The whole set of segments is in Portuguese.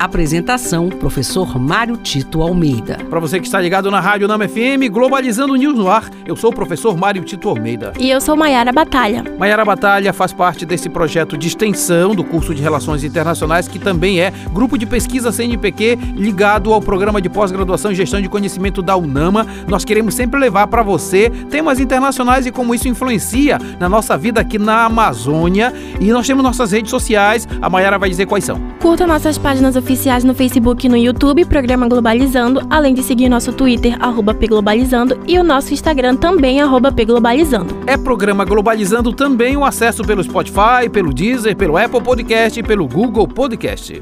Apresentação: Professor Mário Tito Almeida. Para você que está ligado na Rádio Nama FM, Globalizando News no ar, eu sou o professor Mário Tito Almeida. E eu sou Maiara Batalha. Maiara Batalha faz parte desse projeto de extensão do curso de Relações Internacionais, que também é grupo de pesquisa CNPq ligado ao programa de pós-graduação em gestão de conhecimento da UNAMA. Nós queremos sempre levar para você temas internacionais e como isso influencia na nossa vida aqui na Amazônia. E nós temos nossas redes sociais, a Maiara vai dizer quais são. Curta nossas páginas oficiais oficiais no Facebook e no YouTube, Programa Globalizando, além de seguir nosso Twitter, arroba Pglobalizando, e o nosso Instagram também, arroba Pglobalizando. É Programa Globalizando também o acesso pelo Spotify, pelo Deezer, pelo Apple Podcast e pelo Google Podcast.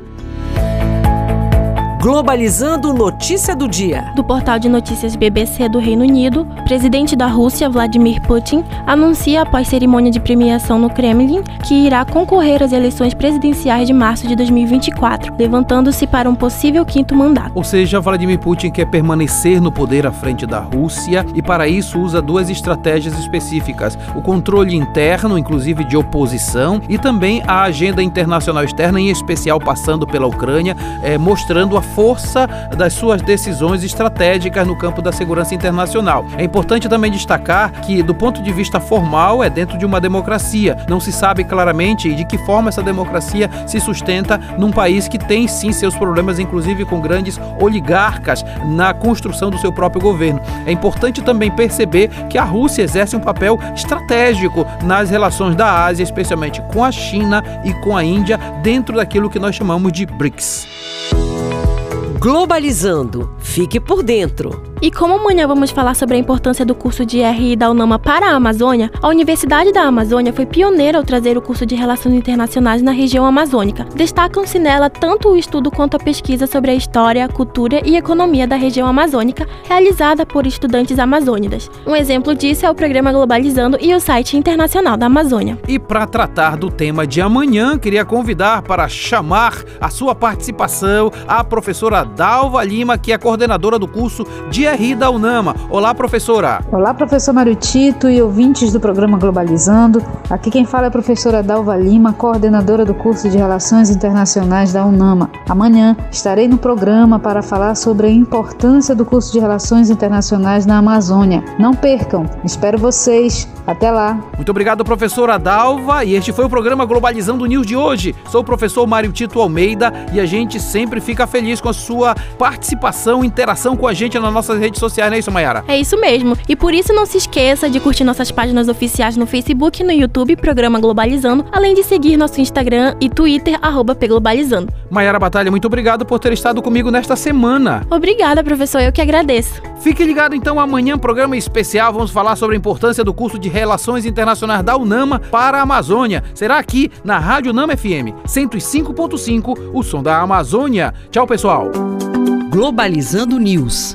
Globalizando Notícia do Dia. Do portal de notícias BBC do Reino Unido, presidente da Rússia, Vladimir Putin, anuncia após cerimônia de premiação no Kremlin que irá concorrer às eleições presidenciais de março de 2024, levantando-se para um possível quinto mandato. Ou seja, Vladimir Putin quer permanecer no poder à frente da Rússia e para isso usa duas estratégias específicas: o controle interno, inclusive de oposição, e também a agenda internacional externa, em especial passando pela Ucrânia, eh, mostrando a força das suas decisões estratégicas no campo da segurança internacional. É importante também destacar que, do ponto de vista formal, é dentro de uma democracia. Não se sabe claramente de que forma essa democracia se sustenta num país que tem sim seus problemas, inclusive com grandes oligarcas na construção do seu próprio governo. É importante também perceber que a Rússia exerce um papel estratégico nas relações da Ásia, especialmente com a China e com a Índia, dentro daquilo que nós chamamos de BRICS. Globalizando. Fique por dentro. E como amanhã vamos falar sobre a importância do curso de RI da UNAMA para a Amazônia, a Universidade da Amazônia foi pioneira ao trazer o curso de Relações Internacionais na região amazônica. Destacam-se nela tanto o estudo quanto a pesquisa sobre a história, cultura e economia da região amazônica, realizada por estudantes amazônidas. Um exemplo disso é o programa Globalizando e o site internacional da Amazônia. E para tratar do tema de amanhã, queria convidar para chamar a sua participação a professora Dalva Lima, que é coordenadora do curso de RI da UNAMA. Olá, professora. Olá, professor Mário Tito e ouvintes do programa Globalizando. Aqui quem fala é a professora Dalva Lima, coordenadora do curso de Relações Internacionais da UNAMA. Amanhã estarei no programa para falar sobre a importância do curso de Relações Internacionais na Amazônia. Não percam, espero vocês. Até lá. Muito obrigado, professora Dalva. E este foi o programa Globalizando News de hoje. Sou o professor Mário Tito Almeida e a gente sempre fica feliz com a sua participação, interação com a gente nas nossas redes sociais, não é isso, Mayara? É isso mesmo. E por isso não se esqueça de curtir nossas páginas oficiais no Facebook e no YouTube, Programa Globalizando, além de seguir nosso Instagram e Twitter, arroba Pglobalizando. Mayara Batalha, muito obrigado por ter estado comigo nesta semana. Obrigada, professor. Eu que agradeço. Fique ligado então amanhã, programa especial. Vamos falar sobre a importância do curso de Relações Internacionais da UNAMA para a Amazônia. Será aqui na Rádio UNAMA FM 105.5, o som da Amazônia. Tchau, pessoal. Globalizando News,